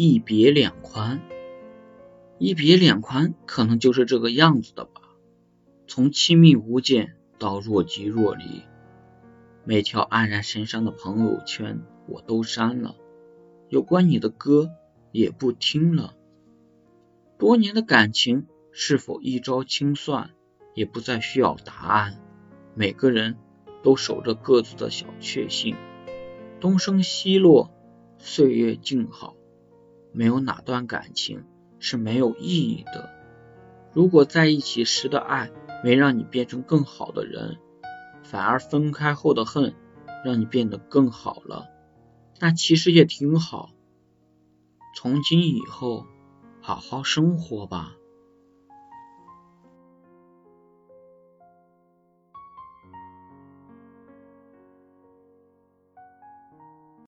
一别两宽。一别两宽，可能就是这个样子的吧。从亲密无间到若即若离，每条黯然神伤的朋友圈我都删了，有关你的歌也不听了。多年的感情是否一朝清算，也不再需要答案。每个人都守着各自的小确幸，东升西落，岁月静好，没有哪段感情。是没有意义的。如果在一起时的爱没让你变成更好的人，反而分开后的恨让你变得更好了，那其实也挺好。从今以后，好好生活吧。